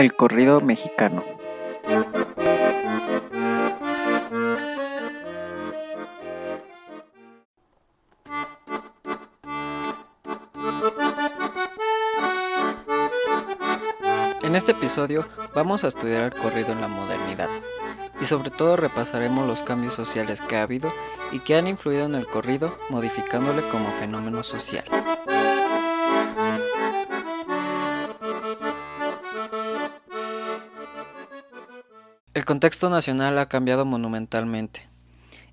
el corrido mexicano. En este episodio vamos a estudiar el corrido en la modernidad y sobre todo repasaremos los cambios sociales que ha habido y que han influido en el corrido modificándole como fenómeno social. El contexto nacional ha cambiado monumentalmente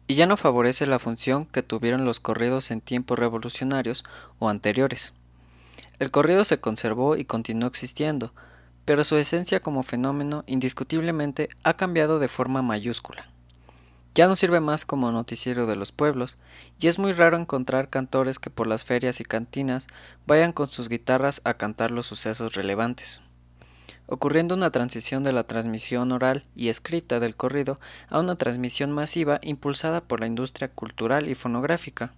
y ya no favorece la función que tuvieron los corridos en tiempos revolucionarios o anteriores. El corrido se conservó y continuó existiendo, pero su esencia como fenómeno indiscutiblemente ha cambiado de forma mayúscula. Ya no sirve más como noticiero de los pueblos, y es muy raro encontrar cantores que por las ferias y cantinas vayan con sus guitarras a cantar los sucesos relevantes, ocurriendo una transición de la transmisión oral y escrita del corrido a una transmisión masiva impulsada por la industria cultural y fonográfica.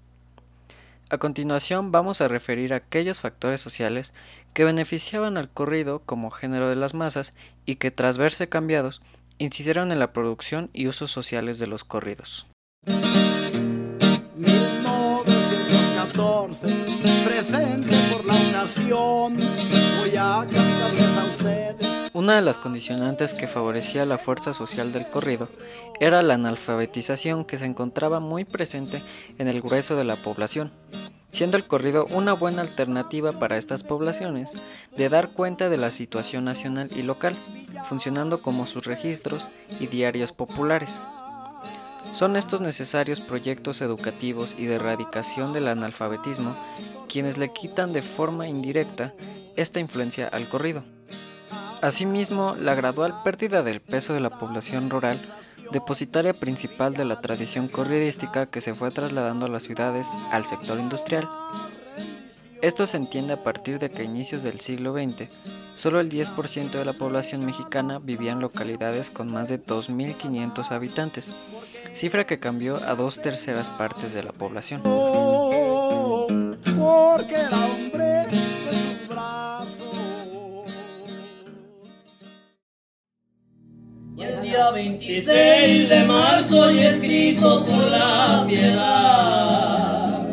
A continuación vamos a referir a aquellos factores sociales que beneficiaban al corrido como género de las masas y que tras verse cambiados incidieron en la producción y usos sociales de los corridos. Una de las condicionantes que favorecía la fuerza social del corrido era la analfabetización que se encontraba muy presente en el grueso de la población, siendo el corrido una buena alternativa para estas poblaciones de dar cuenta de la situación nacional y local, funcionando como sus registros y diarios populares. Son estos necesarios proyectos educativos y de erradicación del analfabetismo quienes le quitan de forma indirecta esta influencia al corrido. Asimismo, la gradual pérdida del peso de la población rural, depositaria principal de la tradición corridística que se fue trasladando a las ciudades al sector industrial. Esto se entiende a partir de que a inicios del siglo XX, solo el 10% de la población mexicana vivía en localidades con más de 2.500 habitantes, cifra que cambió a dos terceras partes de la población. el día 26 de marzo y escrito por la piedad.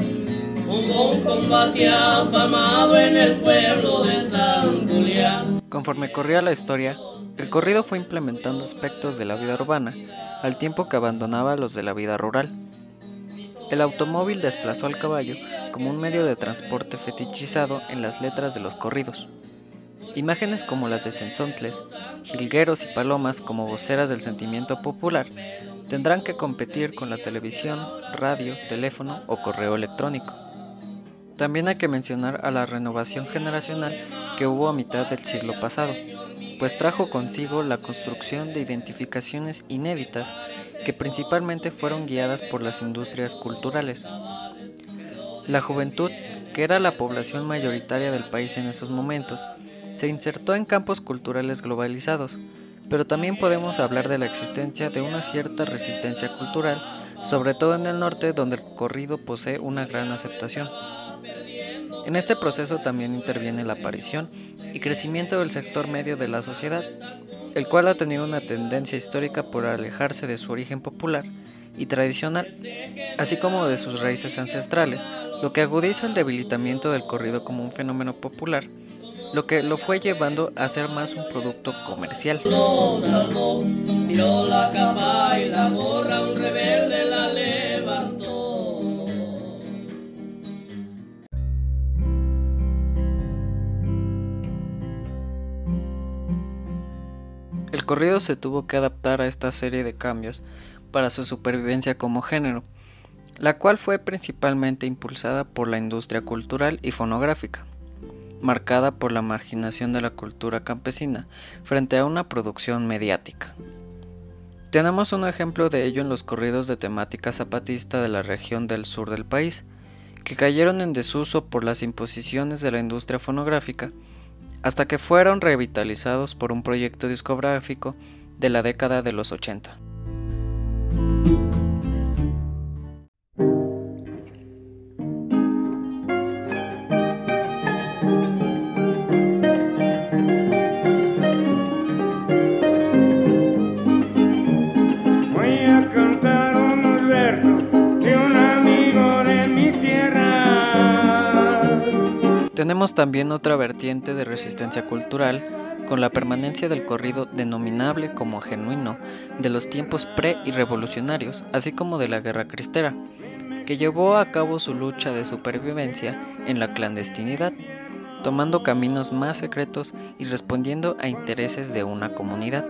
Un combate afamado en el pueblo de San Julián. Conforme corría la historia, el corrido fue implementando aspectos de la vida urbana, al tiempo que abandonaba los de la vida rural. El automóvil desplazó al caballo como un medio de transporte fetichizado en las letras de los corridos. Imágenes como las de Sensontles, jilgueros y palomas como voceras del sentimiento popular tendrán que competir con la televisión, radio, teléfono o correo electrónico. También hay que mencionar a la renovación generacional que hubo a mitad del siglo pasado, pues trajo consigo la construcción de identificaciones inéditas que principalmente fueron guiadas por las industrias culturales. La juventud, que era la población mayoritaria del país en esos momentos, se insertó en campos culturales globalizados, pero también podemos hablar de la existencia de una cierta resistencia cultural, sobre todo en el norte donde el corrido posee una gran aceptación. En este proceso también interviene la aparición y crecimiento del sector medio de la sociedad, el cual ha tenido una tendencia histórica por alejarse de su origen popular y tradicional, así como de sus raíces ancestrales, lo que agudiza el debilitamiento del corrido como un fenómeno popular lo que lo fue llevando a ser más un producto comercial. El corrido se tuvo que adaptar a esta serie de cambios para su supervivencia como género, la cual fue principalmente impulsada por la industria cultural y fonográfica marcada por la marginación de la cultura campesina frente a una producción mediática. Tenemos un ejemplo de ello en los corridos de temática zapatista de la región del sur del país, que cayeron en desuso por las imposiciones de la industria fonográfica, hasta que fueron revitalizados por un proyecto discográfico de la década de los 80. Tenemos también otra vertiente de resistencia cultural con la permanencia del corrido denominable como genuino de los tiempos pre y revolucionarios, así como de la guerra cristera, que llevó a cabo su lucha de supervivencia en la clandestinidad, tomando caminos más secretos y respondiendo a intereses de una comunidad.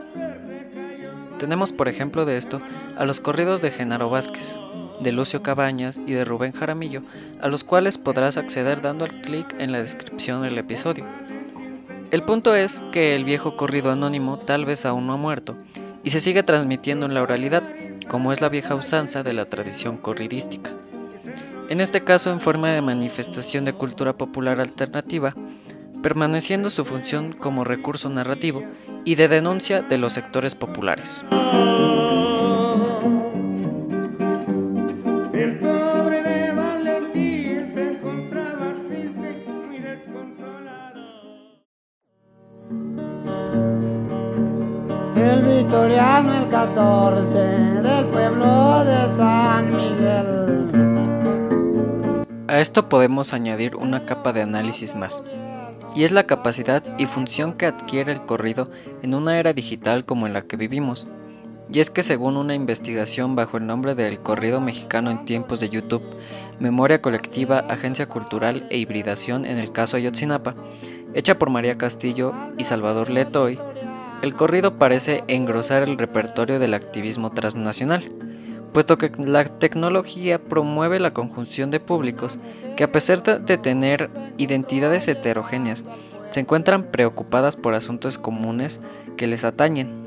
Tenemos por ejemplo de esto a los corridos de Genaro Vázquez, de Lucio Cabañas y de Rubén Jaramillo, a los cuales podrás acceder dando al clic en la descripción del episodio. El punto es que el viejo corrido anónimo tal vez aún no ha muerto y se sigue transmitiendo en la oralidad, como es la vieja usanza de la tradición corridística. En este caso en forma de manifestación de cultura popular alternativa, permaneciendo su función como recurso narrativo y de denuncia de los sectores populares. Vitoriano el 14 del pueblo de San Miguel. A esto podemos añadir una capa de análisis más, y es la capacidad y función que adquiere el corrido en una era digital como en la que vivimos. Y es que según una investigación bajo el nombre del corrido mexicano en tiempos de YouTube, Memoria Colectiva, Agencia Cultural e Hibridación en el caso Ayotzinapa, hecha por María Castillo y Salvador Letoy, el corrido parece engrosar el repertorio del activismo transnacional, puesto que la tecnología promueve la conjunción de públicos que a pesar de tener identidades heterogéneas, se encuentran preocupadas por asuntos comunes que les atañen,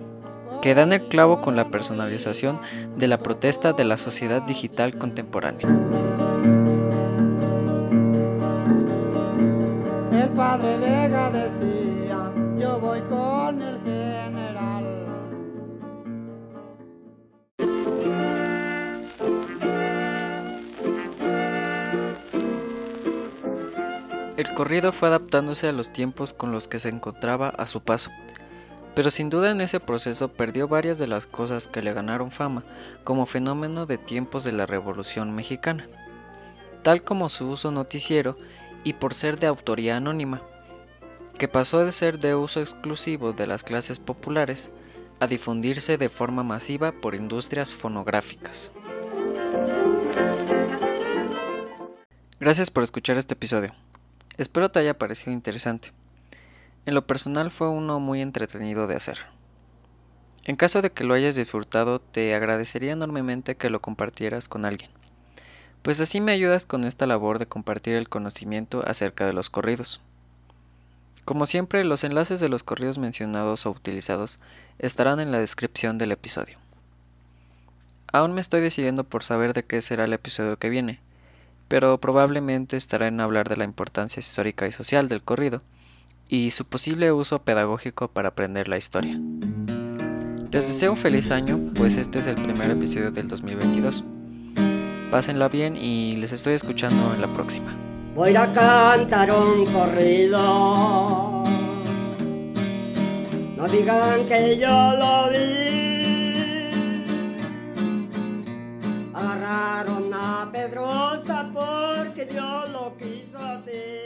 que dan el clavo con la personalización de la protesta de la sociedad digital contemporánea. El corrido fue adaptándose a los tiempos con los que se encontraba a su paso, pero sin duda en ese proceso perdió varias de las cosas que le ganaron fama como fenómeno de tiempos de la Revolución Mexicana, tal como su uso noticiero y por ser de autoría anónima, que pasó de ser de uso exclusivo de las clases populares a difundirse de forma masiva por industrias fonográficas. Gracias por escuchar este episodio. Espero te haya parecido interesante. En lo personal fue uno muy entretenido de hacer. En caso de que lo hayas disfrutado, te agradecería enormemente que lo compartieras con alguien, pues así me ayudas con esta labor de compartir el conocimiento acerca de los corridos. Como siempre, los enlaces de los corridos mencionados o utilizados estarán en la descripción del episodio. Aún me estoy decidiendo por saber de qué será el episodio que viene, pero probablemente estará en hablar de la importancia histórica y social del corrido y su posible uso pedagógico para aprender la historia. Les deseo un feliz año, pues este es el primer episodio del 2022. Pásenla bien y les estoy escuchando en la próxima. Voy a cantar un corrido. No digan que yo lo vi. Agarraron pedrosa porque Dios lo quiso así.